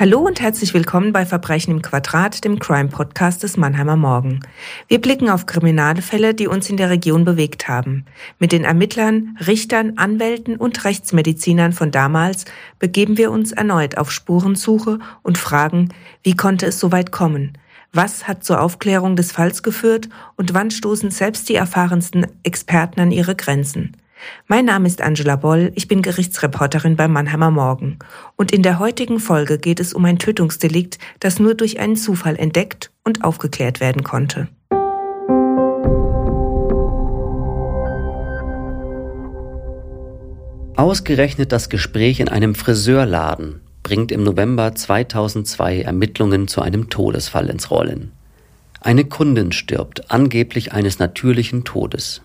Hallo und herzlich willkommen bei Verbrechen im Quadrat, dem Crime-Podcast des Mannheimer Morgen. Wir blicken auf Kriminalfälle, die uns in der Region bewegt haben. Mit den Ermittlern, Richtern, Anwälten und Rechtsmedizinern von damals begeben wir uns erneut auf Spurensuche und fragen, wie konnte es so weit kommen? Was hat zur Aufklärung des Falls geführt und wann stoßen selbst die erfahrensten Experten an ihre Grenzen? Mein Name ist Angela Boll, ich bin Gerichtsreporterin beim Mannheimer Morgen. Und in der heutigen Folge geht es um ein Tötungsdelikt, das nur durch einen Zufall entdeckt und aufgeklärt werden konnte. Ausgerechnet das Gespräch in einem Friseurladen bringt im November 2002 Ermittlungen zu einem Todesfall ins Rollen. Eine Kundin stirbt angeblich eines natürlichen Todes.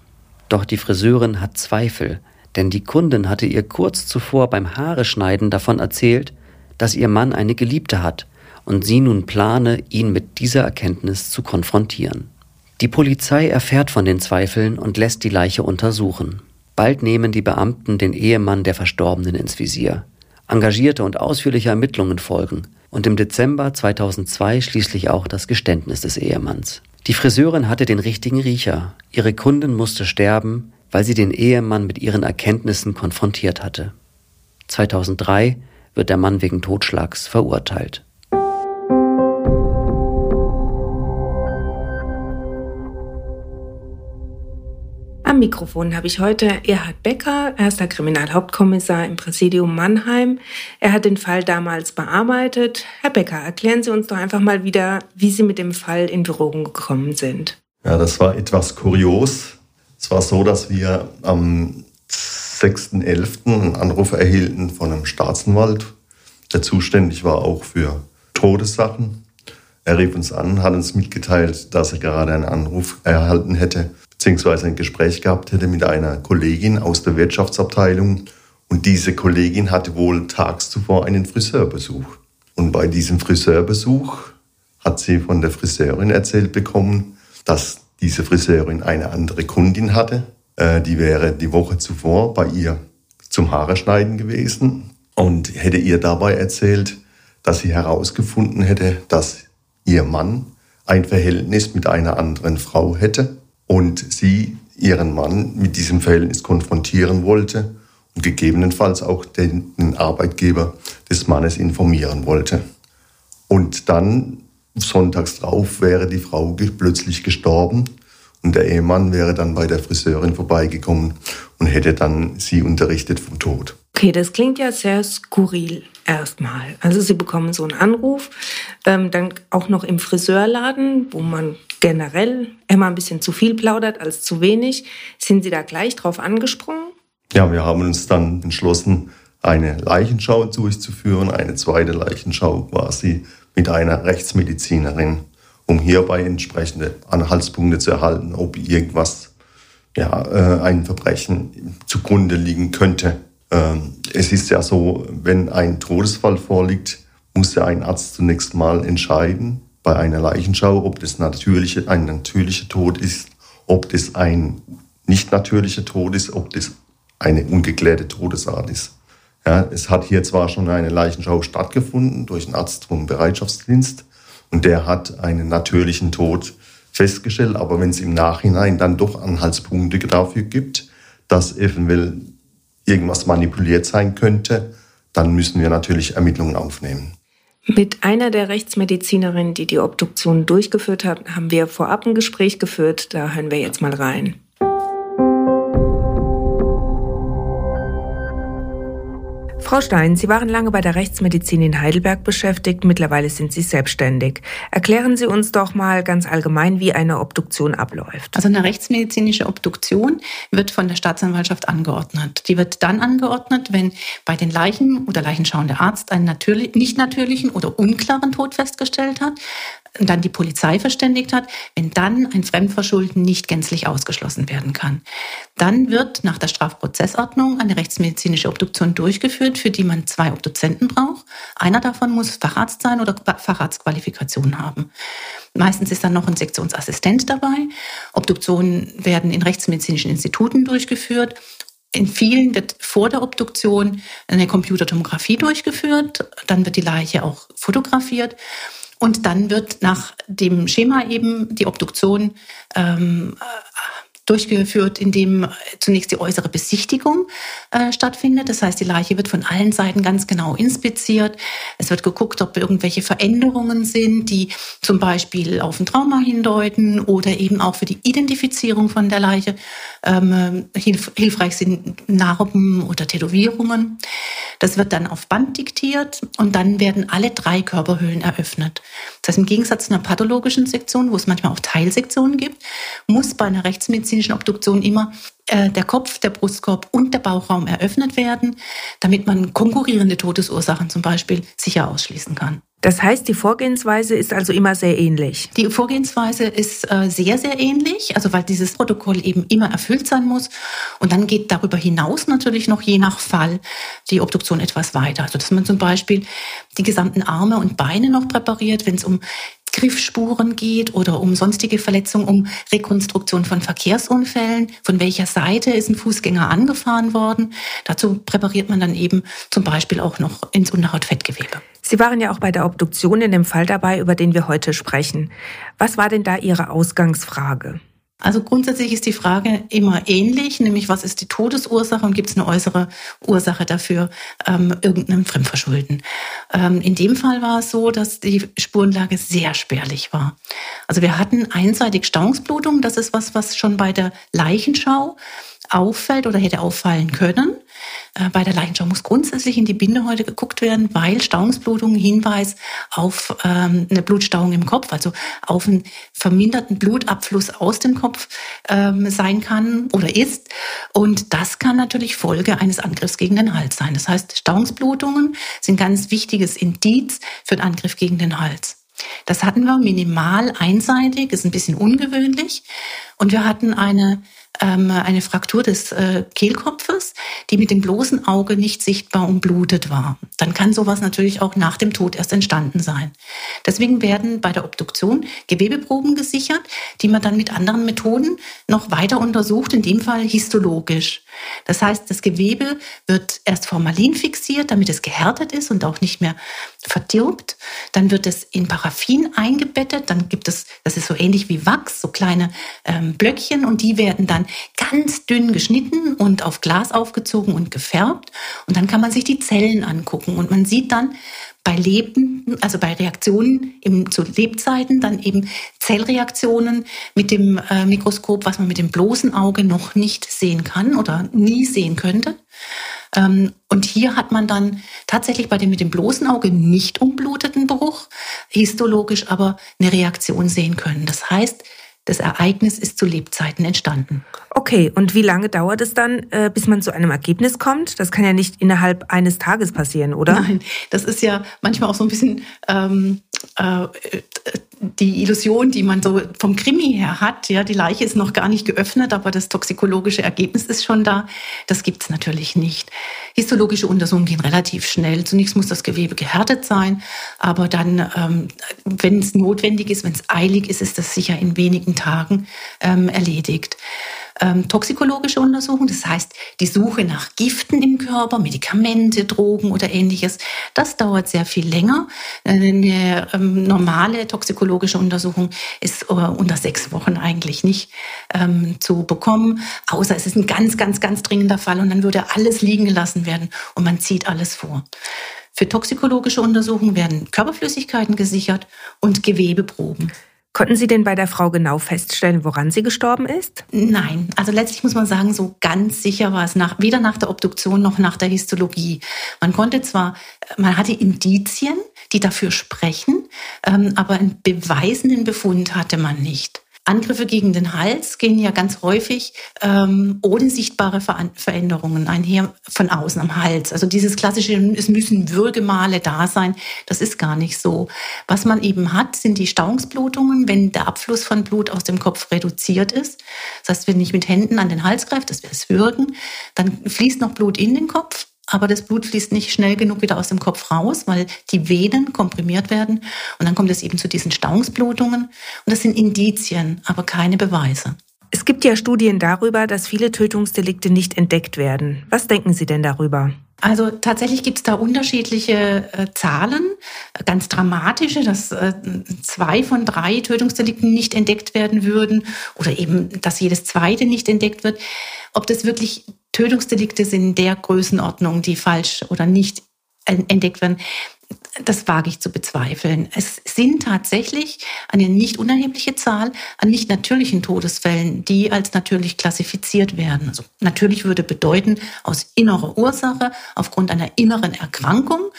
Doch die Friseurin hat Zweifel, denn die Kundin hatte ihr kurz zuvor beim Haareschneiden davon erzählt, dass ihr Mann eine Geliebte hat und sie nun plane, ihn mit dieser Erkenntnis zu konfrontieren. Die Polizei erfährt von den Zweifeln und lässt die Leiche untersuchen. Bald nehmen die Beamten den Ehemann der Verstorbenen ins Visier. Engagierte und ausführliche Ermittlungen folgen und im Dezember 2002 schließlich auch das Geständnis des Ehemanns. Die Friseurin hatte den richtigen Riecher. Ihre Kundin musste sterben, weil sie den Ehemann mit ihren Erkenntnissen konfrontiert hatte. 2003 wird der Mann wegen Totschlags verurteilt. Am Mikrofon habe ich heute Erhard Becker, erster Kriminalhauptkommissar im Präsidium Mannheim. Er hat den Fall damals bearbeitet. Herr Becker, erklären Sie uns doch einfach mal wieder, wie Sie mit dem Fall in Berührung gekommen sind. Ja, das war etwas kurios. Es war so, dass wir am 6.11. einen Anruf erhielten von einem Staatsanwalt, der zuständig war auch für Todessachen. Er rief uns an, hat uns mitgeteilt, dass er gerade einen Anruf erhalten hätte beziehungsweise ein Gespräch gehabt hätte mit einer Kollegin aus der Wirtschaftsabteilung. Und diese Kollegin hatte wohl tags zuvor einen Friseurbesuch. Und bei diesem Friseurbesuch hat sie von der Friseurin erzählt bekommen, dass diese Friseurin eine andere Kundin hatte. Äh, die wäre die Woche zuvor bei ihr zum Haare schneiden gewesen und hätte ihr dabei erzählt, dass sie herausgefunden hätte, dass ihr Mann ein Verhältnis mit einer anderen Frau hätte und sie ihren Mann mit diesem Verhältnis konfrontieren wollte und gegebenenfalls auch den, Arbeitgeber des Mannes informieren wollte. Und dann sonntags drauf wäre die Frau plötzlich gestorben und der Ehemann wäre dann bei der Friseurin vorbeigekommen und hätte dann sie unterrichtet vom Tod. Okay, das klingt ja sehr skurril erstmal. Also Sie bekommen so einen Anruf, ähm, dann auch noch im Friseurladen, wo man generell immer ein bisschen zu viel plaudert als zu wenig. Sind Sie da gleich drauf angesprungen? Ja, wir haben uns dann entschlossen, eine Leichenschau durchzuführen, eine zweite Leichenschau quasi mit einer Rechtsmedizinerin, um hierbei entsprechende Anhaltspunkte zu erhalten, ob irgendwas, ja, äh, ein Verbrechen zugrunde liegen könnte. Ähm, es ist ja so, wenn ein Todesfall vorliegt, muss ja ein Arzt zunächst mal entscheiden, bei einer Leichenschau, ob das natürliche, ein natürlicher Tod ist, ob das ein nicht natürlicher Tod ist, ob das eine ungeklärte Todesart ist. Ja, es hat hier zwar schon eine Leichenschau stattgefunden durch einen Arzt vom Bereitschaftsdienst und der hat einen natürlichen Tod festgestellt, aber wenn es im Nachhinein dann doch Anhaltspunkte dafür gibt, dass eventuell irgendwas manipuliert sein könnte, dann müssen wir natürlich Ermittlungen aufnehmen. Mit einer der Rechtsmedizinerinnen, die die Obduktion durchgeführt hat, haben wir vorab ein Gespräch geführt. Da hören wir jetzt mal rein. Frau Stein, Sie waren lange bei der Rechtsmedizin in Heidelberg beschäftigt, mittlerweile sind Sie selbstständig. Erklären Sie uns doch mal ganz allgemein, wie eine Obduktion abläuft. Also eine rechtsmedizinische Obduktion wird von der Staatsanwaltschaft angeordnet. Die wird dann angeordnet, wenn bei den Leichen oder leichenschauender Arzt einen natürlich, nicht natürlichen oder unklaren Tod festgestellt hat, dann die Polizei verständigt hat, wenn dann ein Fremdverschulden nicht gänzlich ausgeschlossen werden kann. Dann wird nach der Strafprozessordnung eine rechtsmedizinische Obduktion durchgeführt, für die man zwei Obduzenten braucht. Einer davon muss Facharzt sein oder Facharztqualifikation haben. Meistens ist dann noch ein Sektionsassistent dabei. Obduktionen werden in rechtsmedizinischen Instituten durchgeführt In vielen wird vor der Obduktion eine Computertomographie durchgeführt, dann wird die Leiche auch fotografiert und dann wird nach dem Schema eben die Obduktion ähm, durchgeführt, indem zunächst die äußere Besichtigung äh, stattfindet. Das heißt, die Leiche wird von allen Seiten ganz genau inspiziert. Es wird geguckt, ob irgendwelche Veränderungen sind, die zum Beispiel auf ein Trauma hindeuten oder eben auch für die Identifizierung von der Leiche ähm, hilf hilfreich sind Narben oder Tätowierungen. Das wird dann auf Band diktiert und dann werden alle drei Körperhöhlen eröffnet. Das heißt, im Gegensatz zu einer pathologischen Sektion, wo es manchmal auch Teilsektionen gibt, muss bei einer rechtsmedizinischen Obduktion immer äh, der Kopf, der Brustkorb und der Bauchraum eröffnet werden, damit man konkurrierende Todesursachen zum Beispiel sicher ausschließen kann. Das heißt, die Vorgehensweise ist also immer sehr ähnlich. Die Vorgehensweise ist äh, sehr, sehr ähnlich, also weil dieses Protokoll eben immer erfüllt sein muss. Und dann geht darüber hinaus natürlich noch je nach Fall die Obduktion etwas weiter. Also dass man zum Beispiel die gesamten Arme und Beine noch präpariert, wenn es um Griffspuren geht oder um sonstige Verletzungen, um Rekonstruktion von Verkehrsunfällen. Von welcher Seite ist ein Fußgänger angefahren worden? Dazu präpariert man dann eben zum Beispiel auch noch ins Unterhautfettgewebe. Sie waren ja auch bei der Obduktion in dem Fall dabei, über den wir heute sprechen. Was war denn da Ihre Ausgangsfrage? Also grundsätzlich ist die Frage immer ähnlich, nämlich was ist die Todesursache und gibt es eine äußere Ursache dafür, ähm, irgendeinem Fremdverschulden. Ähm, in dem Fall war es so, dass die Spurenlage sehr spärlich war. Also wir hatten einseitig Stauungsblutung, das ist was, was schon bei der Leichenschau auffällt oder hätte auffallen können. Äh, bei der Leichenschau muss grundsätzlich in die Bindehäute geguckt werden, weil Stauungsblutung Hinweis auf ähm, eine Blutstauung im Kopf, also auf einen verminderten Blutabfluss aus dem Kopf ähm, sein kann oder ist. Und das kann natürlich Folge eines Angriffs gegen den Hals sein. Das heißt, Stauungsblutungen sind ganz wichtiges Indiz für den Angriff gegen den Hals. Das hatten wir minimal einseitig, ist ein bisschen ungewöhnlich. Und wir hatten eine ähm, eine Fraktur des äh, Kehlkopfes, die mit dem bloßen Auge nicht sichtbar umblutet war. Dann kann sowas natürlich auch nach dem Tod erst entstanden sein. Deswegen werden bei der Obduktion Gewebeproben gesichert, die man dann mit anderen Methoden noch weiter untersucht, in dem Fall histologisch. Das heißt, das Gewebe wird erst formalin fixiert, damit es gehärtet ist und auch nicht mehr verdirbt. Dann wird es in Paraffin eingebettet. Dann gibt es, das ist so ähnlich wie Wachs, so kleine ähm, Blöckchen und die werden dann ganz dünn geschnitten und auf Glas aufgezogen und gefärbt. Und dann kann man sich die Zellen angucken und man sieht dann, bei Leben, also bei Reaktionen im, zu Lebzeiten, dann eben Zellreaktionen mit dem äh, Mikroskop, was man mit dem bloßen Auge noch nicht sehen kann oder nie sehen könnte. Ähm, und hier hat man dann tatsächlich bei dem mit dem bloßen Auge nicht umbluteten Bruch histologisch aber eine Reaktion sehen können. Das heißt, das Ereignis ist zu Lebzeiten entstanden. Okay, und wie lange dauert es dann, äh, bis man zu einem Ergebnis kommt? Das kann ja nicht innerhalb eines Tages passieren, oder? Nein, das ist ja manchmal auch so ein bisschen ähm, äh, die Illusion, die man so vom Krimi her hat. Ja, die Leiche ist noch gar nicht geöffnet, aber das toxikologische Ergebnis ist schon da. Das gibt's natürlich nicht. Histologische Untersuchungen gehen relativ schnell. Zunächst muss das Gewebe gehärtet sein, aber dann, ähm, wenn es notwendig ist, wenn es eilig ist, ist das sicher in wenigen Tagen ähm, erledigt ähm, toxikologische Untersuchung, das heißt die Suche nach Giften im Körper, Medikamente, Drogen oder ähnliches. Das dauert sehr viel länger. Eine ähm, normale toxikologische Untersuchung ist äh, unter sechs Wochen eigentlich nicht ähm, zu bekommen, außer es ist ein ganz, ganz, ganz dringender Fall und dann würde alles liegen gelassen werden und man zieht alles vor. Für toxikologische Untersuchungen werden Körperflüssigkeiten gesichert und Gewebeproben. Konnten Sie denn bei der Frau genau feststellen, woran sie gestorben ist? Nein, also letztlich muss man sagen, so ganz sicher war es nach, weder nach der Obduktion noch nach der Histologie. Man konnte zwar, man hatte Indizien, die dafür sprechen, ähm, aber einen beweisenden Befund hatte man nicht. Angriffe gegen den Hals gehen ja ganz häufig ähm, ohne sichtbare Ver Veränderungen einher von außen am Hals. Also dieses klassische, es müssen Würgemale da sein, das ist gar nicht so. Was man eben hat, sind die Stauungsblutungen, wenn der Abfluss von Blut aus dem Kopf reduziert ist. Das heißt, wenn ich mit Händen an den Hals greife, das wäre das Würgen, dann fließt noch Blut in den Kopf aber das Blut fließt nicht schnell genug wieder aus dem Kopf raus, weil die Venen komprimiert werden und dann kommt es eben zu diesen Stauungsblutungen und das sind Indizien, aber keine Beweise. Es gibt ja Studien darüber, dass viele Tötungsdelikte nicht entdeckt werden. Was denken Sie denn darüber? Also tatsächlich gibt es da unterschiedliche äh, Zahlen, ganz dramatische, dass äh, zwei von drei Tötungsdelikten nicht entdeckt werden würden oder eben, dass jedes zweite nicht entdeckt wird. Ob das wirklich Tötungsdelikte sind der Größenordnung, die falsch oder nicht entdeckt werden, das wage ich zu bezweifeln. Es sind tatsächlich eine nicht unerhebliche Zahl an nicht natürlichen Todesfällen, die als natürlich klassifiziert werden. Also natürlich würde bedeuten, aus innerer Ursache, aufgrund einer inneren Erkrankung.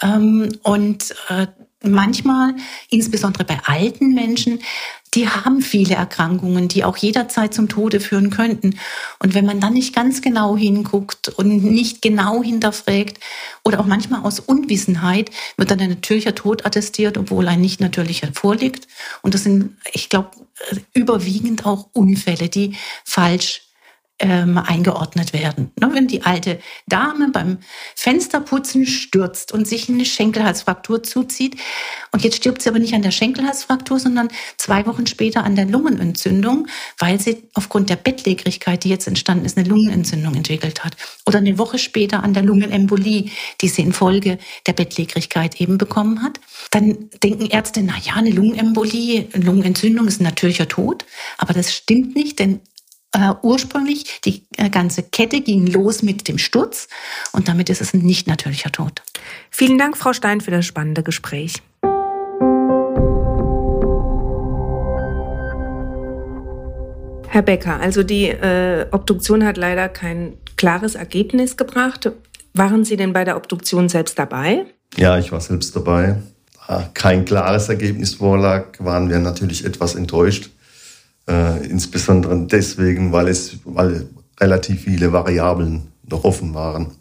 Ähm, und äh, manchmal, insbesondere bei alten Menschen, die haben viele Erkrankungen, die auch jederzeit zum Tode führen könnten. Und wenn man dann nicht ganz genau hinguckt und nicht genau hinterfragt oder auch manchmal aus Unwissenheit wird dann ein natürlicher Tod attestiert, obwohl ein nicht natürlicher vorliegt. Und das sind, ich glaube, überwiegend auch Unfälle, die falsch ähm, eingeordnet werden. Ne, wenn die alte Dame beim Fensterputzen stürzt und sich eine Schenkelhalsfraktur zuzieht und jetzt stirbt sie aber nicht an der Schenkelhalsfraktur, sondern zwei Wochen später an der Lungenentzündung, weil sie aufgrund der Bettlägerigkeit, die jetzt entstanden ist, eine Lungenentzündung entwickelt hat. Oder eine Woche später an der Lungenembolie, die sie infolge der Bettlägerigkeit eben bekommen hat. Dann denken Ärzte, na ja, eine Lungenembolie, Lungenentzündung ist ein natürlicher Tod. Aber das stimmt nicht, denn äh, ursprünglich. Die äh, ganze Kette ging los mit dem Sturz und damit ist es ein nicht natürlicher Tod. Vielen Dank, Frau Stein, für das spannende Gespräch. Herr Becker, also die äh, Obduktion hat leider kein klares Ergebnis gebracht. Waren Sie denn bei der Obduktion selbst dabei? Ja, ich war selbst dabei. Da kein klares Ergebnis vorlag, waren wir natürlich etwas enttäuscht. Äh, insbesondere deswegen, weil es weil relativ viele Variablen noch offen waren.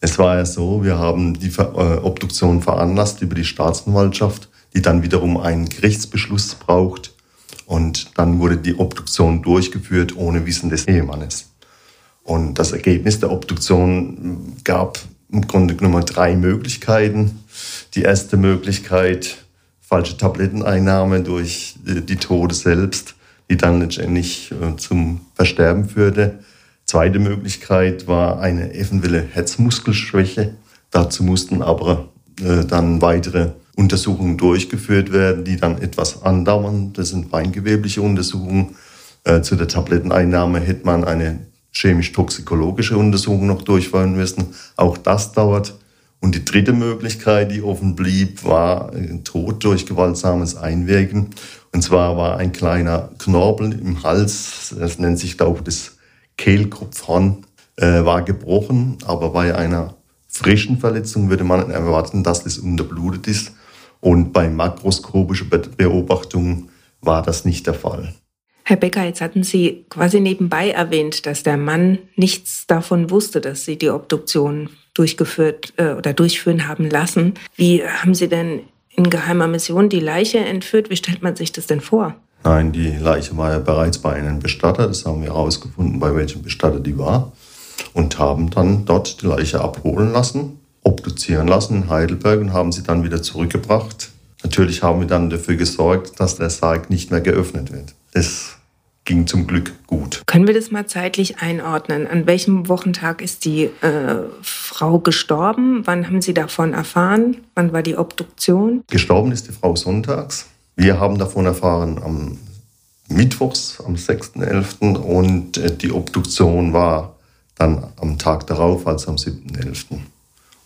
Es war ja so, wir haben die äh, Obduktion veranlasst über die Staatsanwaltschaft, die dann wiederum einen Gerichtsbeschluss braucht. Und dann wurde die Obduktion durchgeführt ohne Wissen des Ehemannes. Und das Ergebnis der Obduktion gab im Grunde genommen drei Möglichkeiten. Die erste Möglichkeit, falsche Tabletteneinnahme durch die Tode selbst die dann letztendlich äh, zum Versterben führte. Zweite Möglichkeit war eine eventuelle Herzmuskelschwäche. Dazu mussten aber äh, dann weitere Untersuchungen durchgeführt werden, die dann etwas andauern. Das sind feingewebliche Untersuchungen. Äh, zu der Tabletteneinnahme hätte man eine chemisch-toxikologische Untersuchung noch durchführen müssen. Auch das dauert. Und die dritte Möglichkeit, die offen blieb, war Tod durch gewaltsames Einwirken. Und zwar war ein kleiner Knorpel im Hals, das nennt sich, glaube ich, das Kehlkopfhorn, äh, war gebrochen, aber bei einer frischen Verletzung würde man erwarten, dass das unterblutet ist. Und bei makroskopischer Beobachtung war das nicht der Fall. Herr Becker, jetzt hatten Sie quasi nebenbei erwähnt, dass der Mann nichts davon wusste, dass Sie die Obduktion durchgeführt äh, oder durchführen haben lassen. Wie haben Sie denn in geheimer Mission die Leiche entführt. Wie stellt man sich das denn vor? Nein, die Leiche war ja bereits bei einem Bestatter. Das haben wir herausgefunden, bei welchem Bestatter die war. Und haben dann dort die Leiche abholen lassen, obduzieren lassen in Heidelberg und haben sie dann wieder zurückgebracht. Natürlich haben wir dann dafür gesorgt, dass der Sarg nicht mehr geöffnet wird. Das ging zum Glück gut. Können wir das mal zeitlich einordnen? An welchem Wochentag ist die äh, Frau gestorben? Wann haben Sie davon erfahren? Wann war die Obduktion? Gestorben ist die Frau sonntags. Wir haben davon erfahren am Mittwochs, am 6.11. und äh, die Obduktion war dann am Tag darauf, also am 7.11.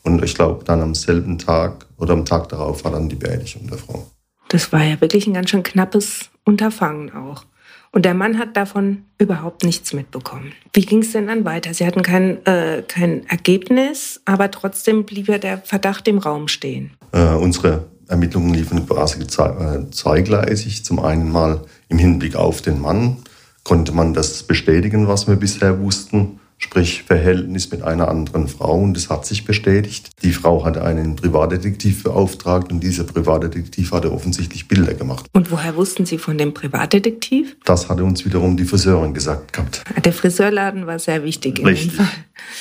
Und ich glaube, dann am selben Tag oder am Tag darauf war dann die Beerdigung der Frau. Das war ja wirklich ein ganz schön knappes Unterfangen auch. Und der Mann hat davon überhaupt nichts mitbekommen. Wie ging es denn dann weiter? Sie hatten kein, äh, kein Ergebnis, aber trotzdem blieb ja der Verdacht im Raum stehen. Äh, unsere Ermittlungen liefen quasi äh, zweigleisig. Zum einen mal im Hinblick auf den Mann konnte man das bestätigen, was wir bisher wussten, sprich Verhältnis mit einer anderen Frau und das hat sich bestätigt. Die Frau hatte einen Privatdetektiv beauftragt und dieser Privatdetektiv hatte offensichtlich Bilder gemacht. Und woher wussten Sie von dem Privatdetektiv? Das hatte uns wiederum die Friseurin gesagt gehabt. Der Friseurladen war sehr wichtig in Richtig. dem Fall.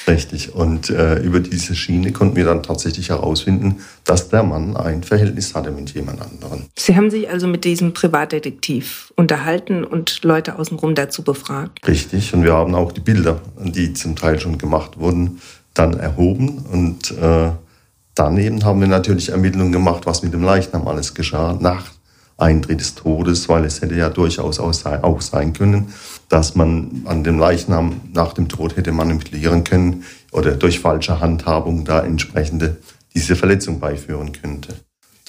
Richtig. Und äh, über diese Schiene konnten wir dann tatsächlich herausfinden, dass der Mann ein Verhältnis hatte mit jemand anderem. Sie haben sich also mit diesem Privatdetektiv unterhalten und Leute außenrum dazu befragt. Richtig. Und wir haben auch die Bilder, die zum Teil schon gemacht wurden, dann erhoben. Und äh, daneben haben wir natürlich Ermittlungen gemacht, was mit dem Leichnam alles geschah nach Eintritt des Todes, weil es hätte ja durchaus auch sein, können, dass man an dem Leichnam nach dem Tod hätte manipulieren können oder durch falsche Handhabung da entsprechende diese Verletzung beiführen könnte.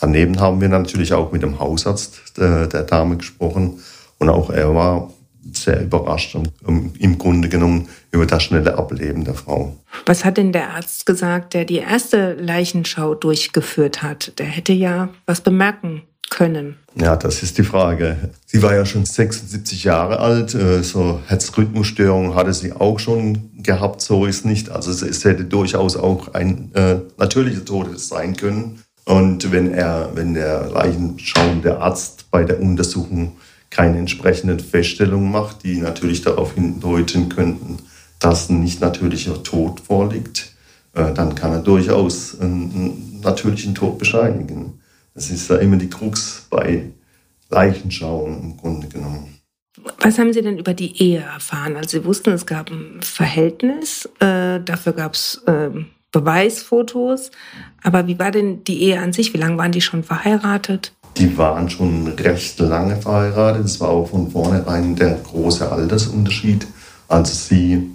Daneben haben wir natürlich auch mit dem Hausarzt der, der Dame gesprochen und auch er war sehr überrascht und um, im Grunde genommen über das schnelle Ableben der Frau. Was hat denn der Arzt gesagt, der die erste Leichenschau durchgeführt hat? Der hätte ja was bemerken können. Ja, das ist die Frage. Sie war ja schon 76 Jahre alt, äh, so Herzrhythmusstörungen hatte sie auch schon gehabt, so ist nicht. Also es hätte durchaus auch ein äh, natürlicher Tod sein können. Und wenn er, wenn der leichenschauende Arzt bei der Untersuchung keine entsprechenden Feststellungen macht, die natürlich darauf hindeuten könnten, dass ein nicht natürlicher Tod vorliegt, äh, dann kann er durchaus einen natürlichen Tod bescheinigen. Das ist ja immer die Krux bei Leichenschauen im Grunde genommen. Was haben Sie denn über die Ehe erfahren? Also Sie wussten, es gab ein Verhältnis, äh, dafür gab es äh, Beweisfotos. Aber wie war denn die Ehe an sich? Wie lange waren die schon verheiratet? Die waren schon recht lange verheiratet. Es war auch von vornherein der große Altersunterschied. Also sie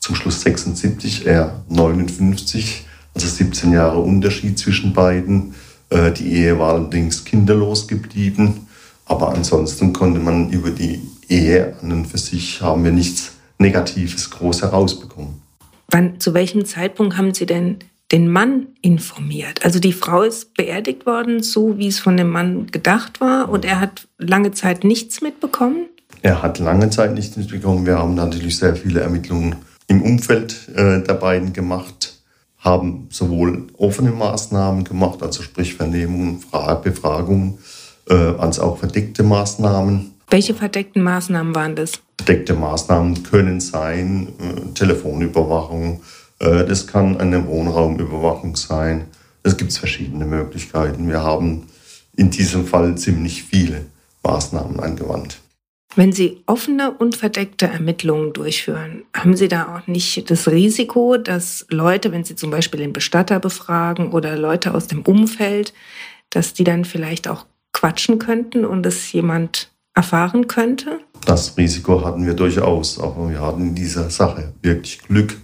zum Schluss 76, er 59, also 17 Jahre Unterschied zwischen beiden. Äh, die Ehe war allerdings kinderlos geblieben. Aber ansonsten konnte man über die Ehe an und für sich haben wir nichts Negatives groß herausbekommen. Wann, zu welchem Zeitpunkt haben Sie denn den Mann informiert? Also die Frau ist beerdigt worden, so wie es von dem Mann gedacht war, und er hat lange Zeit nichts mitbekommen? Er hat lange Zeit nichts mitbekommen. Wir haben natürlich sehr viele Ermittlungen im Umfeld äh, der beiden gemacht, haben sowohl offene Maßnahmen gemacht, also sprich Vernehmungen, Befragungen, äh, als auch verdeckte Maßnahmen. Welche verdeckten Maßnahmen waren das? Verdeckte Maßnahmen können sein äh, Telefonüberwachung, das kann eine Wohnraumüberwachung sein. Es gibt verschiedene Möglichkeiten. Wir haben in diesem Fall ziemlich viele Maßnahmen angewandt. Wenn Sie offene und verdeckte Ermittlungen durchführen, haben Sie da auch nicht das Risiko, dass Leute, wenn Sie zum Beispiel den Bestatter befragen oder Leute aus dem Umfeld, dass die dann vielleicht auch quatschen könnten und es jemand erfahren könnte? Das Risiko hatten wir durchaus, aber wir hatten in dieser Sache wirklich Glück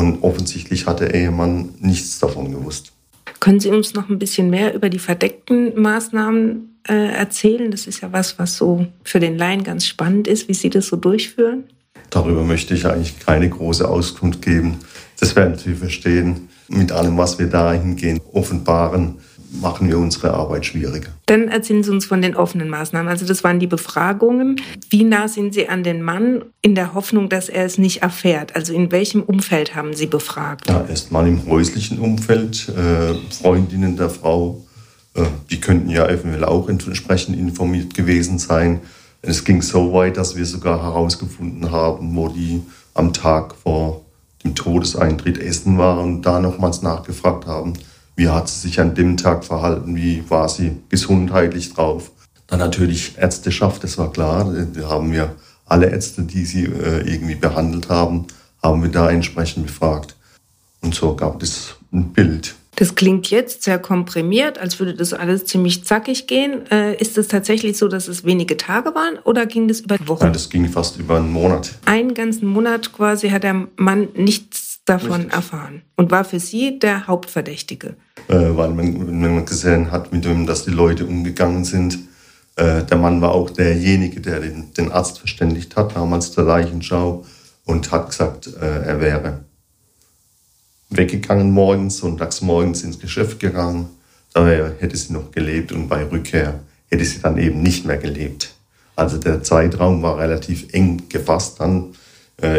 und offensichtlich hat der Ehemann nichts davon gewusst. Können Sie uns noch ein bisschen mehr über die verdeckten Maßnahmen äh, erzählen? Das ist ja was, was so für den Laien ganz spannend ist, wie Sie das so durchführen. Darüber möchte ich eigentlich keine große Auskunft geben. Das werden Sie verstehen. Mit allem, was wir dahingehend offenbaren, machen wir unsere Arbeit schwieriger. Dann erzählen Sie uns von den offenen Maßnahmen. Also das waren die Befragungen. Wie nah sind Sie an den Mann in der Hoffnung, dass er es nicht erfährt? Also in welchem Umfeld haben Sie befragt? Ja, erstmal im häuslichen Umfeld, äh, Freundinnen der Frau. Äh, die könnten ja eventuell auch entsprechend informiert gewesen sein. Es ging so weit, dass wir sogar herausgefunden haben, wo die am Tag vor dem Todeseintritt essen waren und da nochmals nachgefragt haben, wie hat sie sich an dem Tag verhalten, wie war sie gesundheitlich drauf. Dann natürlich Ärzteschaft, das war klar. Da haben wir alle Ärzte, die sie äh, irgendwie behandelt haben, haben wir da entsprechend befragt. Und so gab es ein Bild. Das klingt jetzt sehr komprimiert, als würde das alles ziemlich zackig gehen. Äh, ist es tatsächlich so, dass es wenige Tage waren oder ging das über Wochen? Ja, das ging fast über einen Monat. Einen ganzen Monat quasi hat der Mann nichts davon Richtig. erfahren und war für Sie der Hauptverdächtige. Äh, weil man, wenn man gesehen hat, mit dem, dass die Leute umgegangen sind, äh, der Mann war auch derjenige, der den, den Arzt verständigt hat, damals der Leichenschau, und hat gesagt, äh, er wäre weggegangen morgens, sonntags morgens ins Geschäft gegangen. Daher hätte sie noch gelebt und bei Rückkehr hätte sie dann eben nicht mehr gelebt. Also der Zeitraum war relativ eng gefasst dann.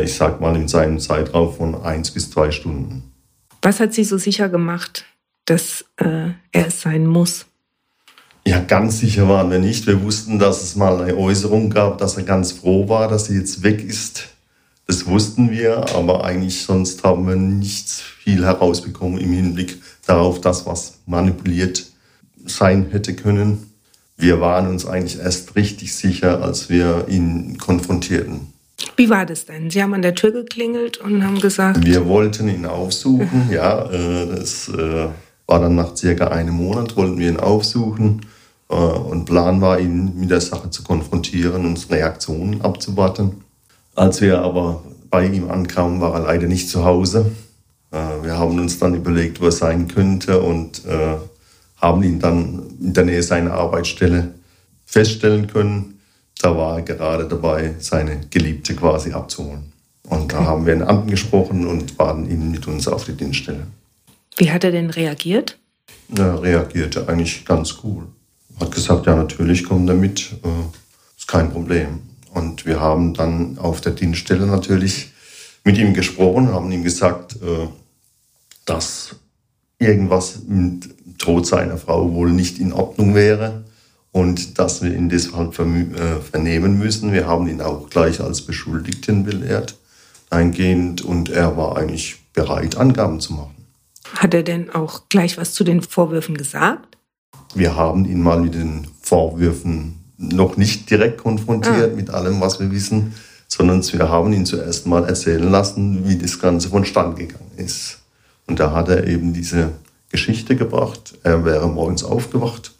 ich sag mal in seinem Zeitraum von eins bis zwei Stunden. Was hat Sie so sicher gemacht, dass äh, er es sein muss? Ja, ganz sicher waren wir nicht. Wir wussten, dass es mal eine Äußerung gab, dass er ganz froh war, dass sie jetzt weg ist. Das wussten wir, aber eigentlich sonst haben wir nichts viel herausbekommen im Hinblick darauf, dass was manipuliert sein hätte können. Wir waren uns eigentlich erst richtig sicher, als wir ihn konfrontierten. Wie war das denn? Sie haben an der Tür geklingelt und haben gesagt. Wir wollten ihn aufsuchen, ja. Äh, das äh, war dann nach circa einem Monat, wollten wir ihn aufsuchen. Äh, und Plan war, ihn mit der Sache zu konfrontieren und Reaktionen abzuwarten. Als wir aber bei ihm ankamen, war er leider nicht zu Hause. Wir haben uns dann überlegt, wo er sein könnte und haben ihn dann in der Nähe seiner Arbeitsstelle feststellen können. Da war er gerade dabei, seine Geliebte quasi abzuholen. Und da haben wir ihn angesprochen und waren ihn mit uns auf die Dienststelle. Wie hat er denn reagiert? Er reagierte eigentlich ganz cool. Hat gesagt, ja, natürlich kommt er mit, äh, ist kein Problem. Und wir haben dann auf der Dienststelle natürlich mit ihm gesprochen, haben ihm gesagt, äh, dass irgendwas mit Tod seiner Frau wohl nicht in Ordnung wäre und dass wir ihn deshalb äh, vernehmen müssen. Wir haben ihn auch gleich als Beschuldigten belehrt, eingehend, und er war eigentlich bereit, Angaben zu machen. Hat er denn auch gleich was zu den Vorwürfen gesagt? Wir haben ihn mal mit den Vorwürfen noch nicht direkt konfrontiert ah. mit allem, was wir wissen, sondern wir haben ihn zuerst mal erzählen lassen, wie das Ganze vonstatten gegangen ist. Und da hat er eben diese Geschichte gebracht. Er wäre morgens aufgewacht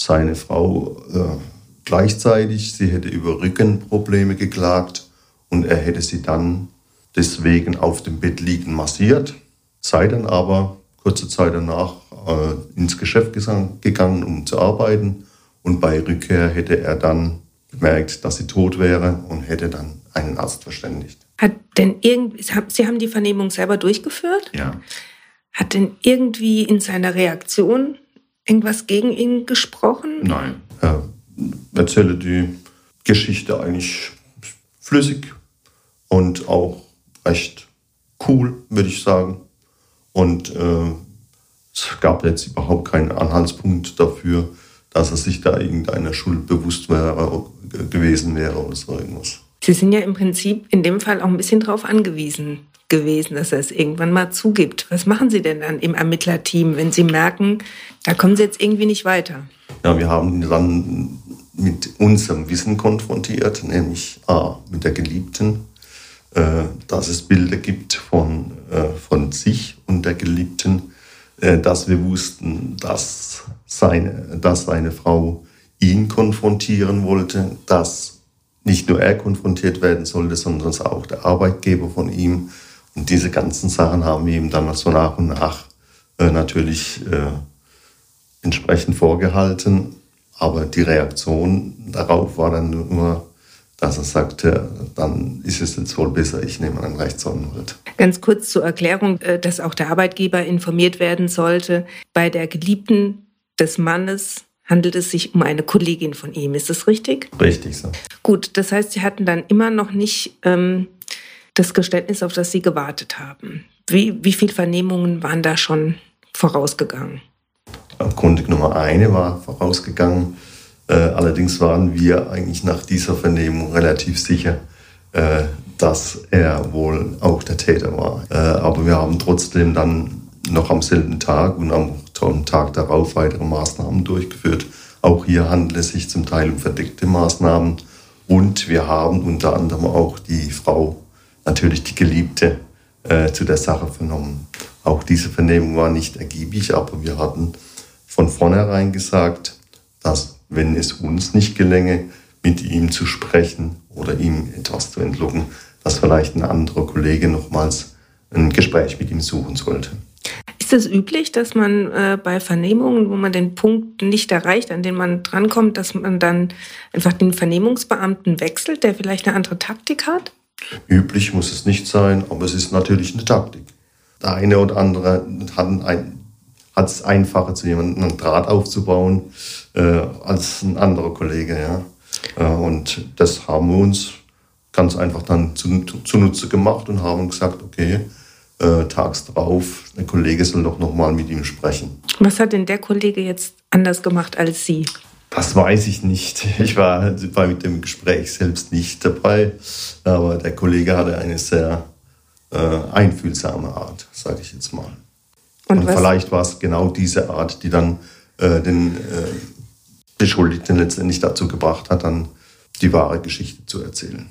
seine Frau äh, gleichzeitig, sie hätte über Rückenprobleme geklagt und er hätte sie dann deswegen auf dem Bett liegen massiert, sei dann aber kurze Zeit danach äh, ins Geschäft gegangen, um zu arbeiten und bei Rückkehr hätte er dann gemerkt, dass sie tot wäre und hätte dann einen Arzt verständigt. Hat denn irgendwie, Sie haben die Vernehmung selber durchgeführt? Ja. Hat denn irgendwie in seiner Reaktion irgendwas gegen ihn gesprochen? Nein. Er erzähle die Geschichte eigentlich flüssig und auch recht cool, würde ich sagen. Und äh, es gab jetzt überhaupt keinen Anhaltspunkt dafür, dass er sich da irgendeiner Schuld bewusst wäre, gewesen wäre oder so irgendwas. Sie sind ja im Prinzip in dem Fall auch ein bisschen drauf angewiesen, gewesen, dass er es irgendwann mal zugibt. Was machen Sie denn dann im Ermittlerteam, wenn Sie merken, da kommen Sie jetzt irgendwie nicht weiter? Ja, wir haben ihn dann mit unserem Wissen konfrontiert, nämlich A, mit der Geliebten, äh, dass es Bilder gibt von, äh, von sich und der Geliebten, äh, dass wir wussten, dass seine, dass seine Frau ihn konfrontieren wollte, dass nicht nur er konfrontiert werden sollte, sondern auch der Arbeitgeber von ihm und diese ganzen Sachen haben wir ihm dann so nach und nach natürlich entsprechend vorgehalten. Aber die Reaktion darauf war dann nur, dass er sagte, dann ist es jetzt wohl besser, ich nehme einen Rechtsanwalt. Ganz kurz zur Erklärung, äh, dass auch der Arbeitgeber informiert werden sollte. Bei der Geliebten des Mannes handelt es sich um eine Kollegin von ihm. Ist das richtig? Richtig so. Gut, das heißt, Sie hatten dann immer noch nicht ähm, das Geständnis, auf das Sie gewartet haben. Wie, wie viele Vernehmungen waren da schon vorausgegangen? Grunde Nummer eine war vorausgegangen. Äh, allerdings waren wir eigentlich nach dieser Vernehmung relativ sicher, äh, dass er wohl auch der Täter war. Äh, aber wir haben trotzdem dann noch am selben Tag und am, Tag darauf weitere Maßnahmen durchgeführt. Auch hier handelt es sich zum Teil um verdeckte Maßnahmen. Und wir haben unter anderem auch die Frau natürlich die Geliebte zu der Sache vernommen. Auch diese Vernehmung war nicht ergiebig, aber wir hatten von vornherein gesagt, dass wenn es uns nicht gelänge, mit ihm zu sprechen oder ihm etwas zu entlocken, dass vielleicht ein anderer Kollege nochmals ein Gespräch mit ihm suchen sollte. Ist es üblich, dass man äh, bei Vernehmungen, wo man den Punkt nicht erreicht, an den man drankommt, dass man dann einfach den Vernehmungsbeamten wechselt, der vielleicht eine andere Taktik hat? Üblich muss es nicht sein, aber es ist natürlich eine Taktik. Der eine oder andere hat, ein, hat es einfacher, zu jemandem einen Draht aufzubauen, äh, als ein anderer Kollege. Ja? Äh, und das haben wir uns ganz einfach dann zunutze gemacht und haben gesagt, okay, äh, tags drauf, der Kollege soll doch nochmal mit ihm sprechen. Was hat denn der Kollege jetzt anders gemacht als Sie? Das weiß ich nicht. Ich war, mit dem Gespräch selbst nicht dabei, aber der Kollege hatte eine sehr äh, einfühlsame Art, sage ich jetzt mal. Und, Und vielleicht war es genau diese Art, die dann äh, den äh, Beschuldigten letztendlich dazu gebracht hat, dann die wahre Geschichte zu erzählen.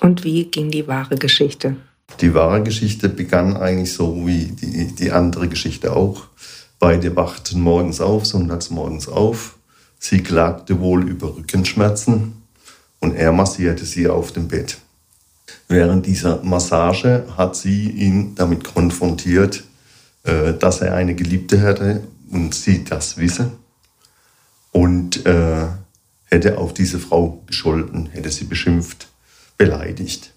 Und wie ging die wahre Geschichte? Die wahre Geschichte begann eigentlich so wie die, die andere Geschichte auch. Beide wachten morgens auf, sonntags morgens auf. Sie klagte wohl über Rückenschmerzen und er massierte sie auf dem Bett. Während dieser Massage hat sie ihn damit konfrontiert, äh, dass er eine Geliebte hätte und sie das wisse und äh, hätte auf diese Frau gescholten, hätte sie beschimpft, beleidigt.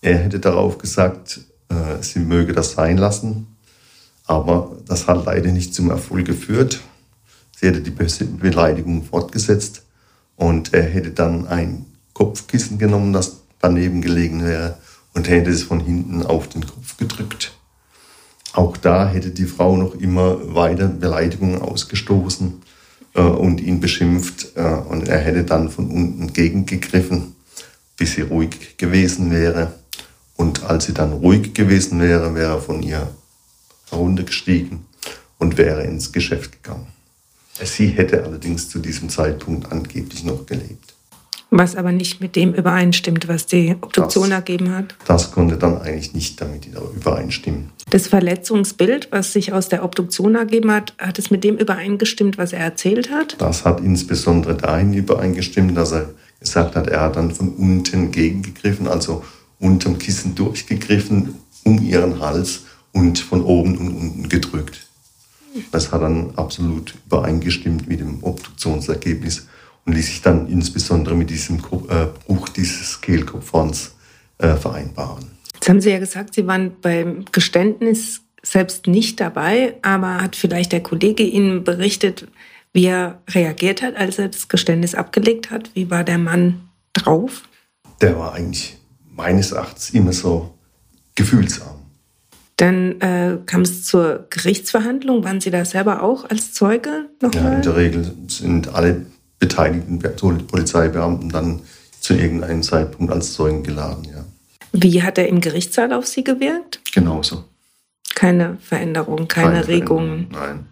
Er hätte darauf gesagt, äh, sie möge das sein lassen, aber das hat leider nicht zum Erfolg geführt. Sie hätte die Beleidigung fortgesetzt und er hätte dann ein Kopfkissen genommen, das daneben gelegen wäre und hätte es von hinten auf den Kopf gedrückt. Auch da hätte die Frau noch immer weiter Beleidigungen ausgestoßen äh, und ihn beschimpft äh, und er hätte dann von unten gegengegriffen, bis sie ruhig gewesen wäre. Und als sie dann ruhig gewesen wäre, wäre er von ihr heruntergestiegen und wäre ins Geschäft gegangen. Sie hätte allerdings zu diesem Zeitpunkt angeblich noch gelebt. Was aber nicht mit dem übereinstimmt, was die Obduktion das, ergeben hat. Das konnte dann eigentlich nicht damit übereinstimmen. Das Verletzungsbild, was sich aus der Obduktion ergeben hat, hat es mit dem übereingestimmt, was er erzählt hat? Das hat insbesondere dahin übereingestimmt, dass er gesagt hat, er hat dann von unten gegengegriffen, also unterm Kissen durchgegriffen, um ihren Hals und von oben und unten gedrückt. Das hat dann absolut übereingestimmt mit dem Obduktionsergebnis und ließ sich dann insbesondere mit diesem äh, Bruch dieses Kehlkopfhorns äh, vereinbaren. Jetzt haben Sie ja gesagt, Sie waren beim Geständnis selbst nicht dabei, aber hat vielleicht der Kollege Ihnen berichtet, wie er reagiert hat, als er das Geständnis abgelegt hat? Wie war der Mann drauf? Der war eigentlich meines Erachtens immer so gefühlsam. Dann äh, kam es zur Gerichtsverhandlung. Waren Sie da selber auch als Zeuge nochmal? Ja, in der Regel sind alle beteiligten Polizeibeamten dann zu irgendeinem Zeitpunkt als Zeugen geladen, ja. Wie hat er im Gerichtssaal auf Sie gewirkt? Genauso. Keine Veränderung, keine, keine Regungen? Nein.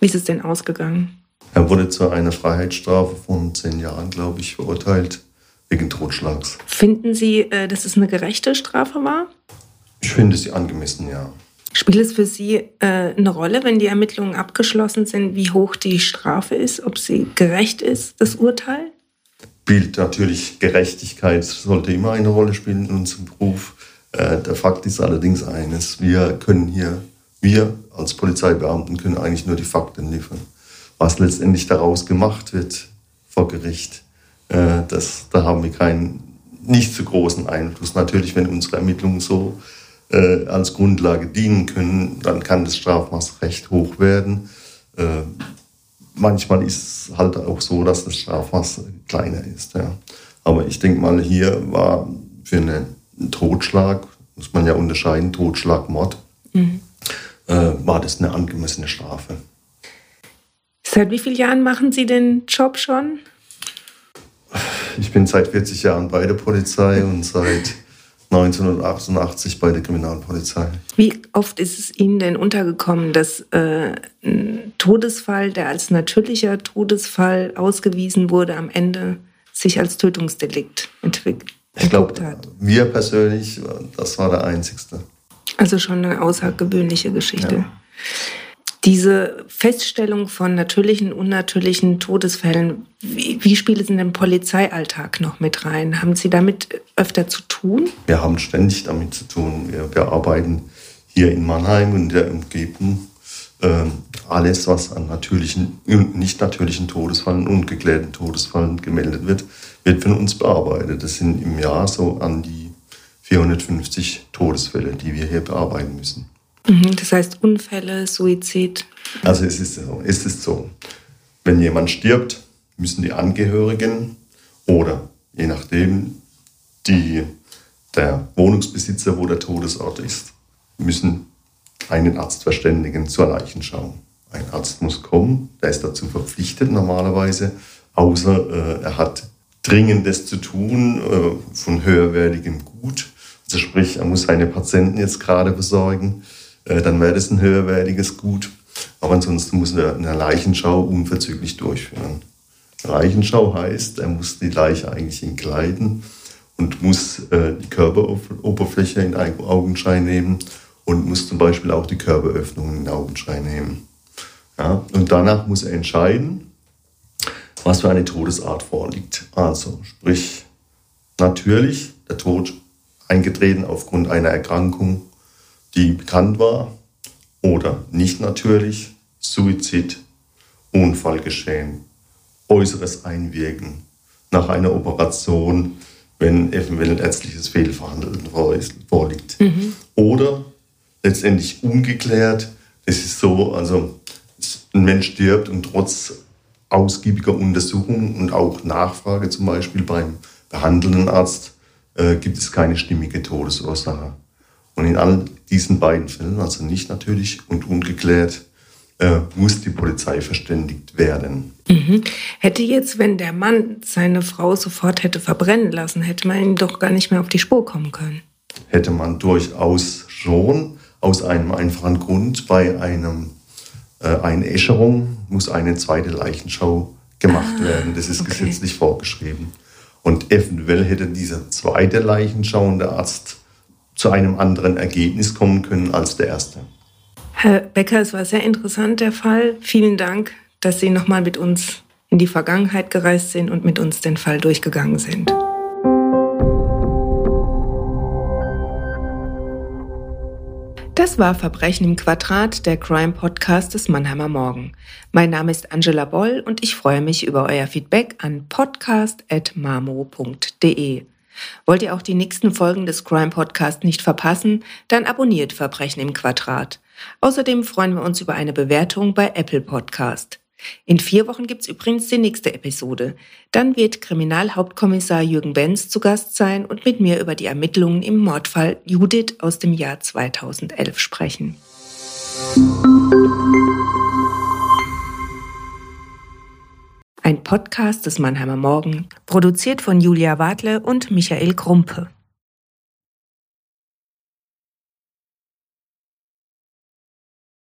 Wie ist es denn ausgegangen? Er wurde zu einer Freiheitsstrafe von zehn Jahren, glaube ich, verurteilt, wegen Totschlags. Finden Sie, äh, dass es eine gerechte Strafe war? Ich finde sie angemessen, ja. Spielt es für Sie äh, eine Rolle, wenn die Ermittlungen abgeschlossen sind, wie hoch die Strafe ist, ob sie gerecht ist, das Urteil? Spielt natürlich Gerechtigkeit, sollte immer eine Rolle spielen in unserem Beruf. Äh, der Fakt ist allerdings eines, wir können hier, wir als Polizeibeamten können eigentlich nur die Fakten liefern. Was letztendlich daraus gemacht wird vor Gericht, äh, das, da haben wir keinen nicht zu großen Einfluss. Natürlich, wenn unsere Ermittlungen so äh, als Grundlage dienen können, dann kann das Strafmaß recht hoch werden. Äh, manchmal ist es halt auch so, dass das Strafmaß kleiner ist. Ja. Aber ich denke mal, hier war für einen Totschlag, muss man ja unterscheiden, Totschlag, Mord, mhm. äh, war das eine angemessene Strafe. Seit wie vielen Jahren machen Sie den Job schon? Ich bin seit 40 Jahren bei der Polizei und seit 1988 bei der Kriminalpolizei. Wie oft ist es Ihnen denn untergekommen, dass äh, ein Todesfall, der als natürlicher Todesfall ausgewiesen wurde, am Ende sich als Tötungsdelikt entwickelt ich glaube, wir persönlich, das war der einzigste. Also schon eine außergewöhnliche Geschichte. Ja. Diese Feststellung von natürlichen, unnatürlichen Todesfällen, wie, wie spielt es in den Polizeialltag noch mit rein? Haben Sie damit öfter zu tun? Wir haben ständig damit zu tun. Wir, wir arbeiten hier in Mannheim und der Umgebung. Äh, alles, was an natürlichen und nicht natürlichen Todesfällen, ungeklärten Todesfällen gemeldet wird, wird von uns bearbeitet. Das sind im Jahr so an die 450 Todesfälle, die wir hier bearbeiten müssen. Mhm, das heißt Unfälle, Suizid. Also es ist so, es ist so, wenn jemand stirbt, müssen die Angehörigen oder je nachdem die, der Wohnungsbesitzer, wo der Todesort ist, müssen einen Arzt verständigen zur Leichenschau. Ein Arzt muss kommen, der ist dazu verpflichtet normalerweise, außer äh, er hat Dringendes zu tun äh, von höherwertigem Gut. Also sprich, er muss seine Patienten jetzt gerade versorgen, äh, dann wäre das ein höherwertiges Gut. Aber ansonsten muss er eine Leichenschau unverzüglich durchführen. Leichenschau heißt, er muss die Leiche eigentlich entkleiden und muss äh, die Körperoberfläche in Augenschein nehmen und muss zum Beispiel auch die Körperöffnungen in Augenschein nehmen. Ja, und danach muss er entscheiden, was für eine Todesart vorliegt. Also sprich, natürlich der Tod eingetreten aufgrund einer Erkrankung, die bekannt war, oder nicht natürlich, Suizid, Unfall geschehen, äußeres Einwirken nach einer Operation, wenn eventuell ein ärztliches Fehlverhandeln vorliegt. Mhm. Oder letztendlich ungeklärt, es ist so, also ein Mensch stirbt und trotz ausgiebiger Untersuchung und auch Nachfrage zum Beispiel beim behandelnden Arzt äh, gibt es keine stimmige Todesursache. Und in all diesen beiden Fällen, also nicht natürlich und ungeklärt, äh, muss die Polizei verständigt werden. Mhm. Hätte jetzt, wenn der Mann seine Frau sofort hätte verbrennen lassen, hätte man ihm doch gar nicht mehr auf die Spur kommen können. Hätte man durchaus schon, aus einem einfachen Grund, bei einem äh, Einäscherung muss eine zweite Leichenschau gemacht ah, werden. Das ist okay. gesetzlich vorgeschrieben. Und eventuell hätte dieser zweite Leichenschauende Arzt zu einem anderen Ergebnis kommen können als der erste. Herr Becker, es war sehr interessant, der Fall. Vielen Dank, dass Sie nochmal mit uns in die Vergangenheit gereist sind und mit uns den Fall durchgegangen sind. Das war Verbrechen im Quadrat, der Crime Podcast des Mannheimer Morgen. Mein Name ist Angela Boll und ich freue mich über euer Feedback an podcast.mamo.de. Wollt ihr auch die nächsten Folgen des Crime Podcast nicht verpassen? Dann abonniert Verbrechen im Quadrat. Außerdem freuen wir uns über eine Bewertung bei Apple Podcast. In vier Wochen gibt's übrigens die nächste Episode. Dann wird Kriminalhauptkommissar Jürgen Benz zu Gast sein und mit mir über die Ermittlungen im Mordfall Judith aus dem Jahr 2011 sprechen. Ein Podcast des Mannheimer Morgen, produziert von Julia Wadle und Michael Krumpe.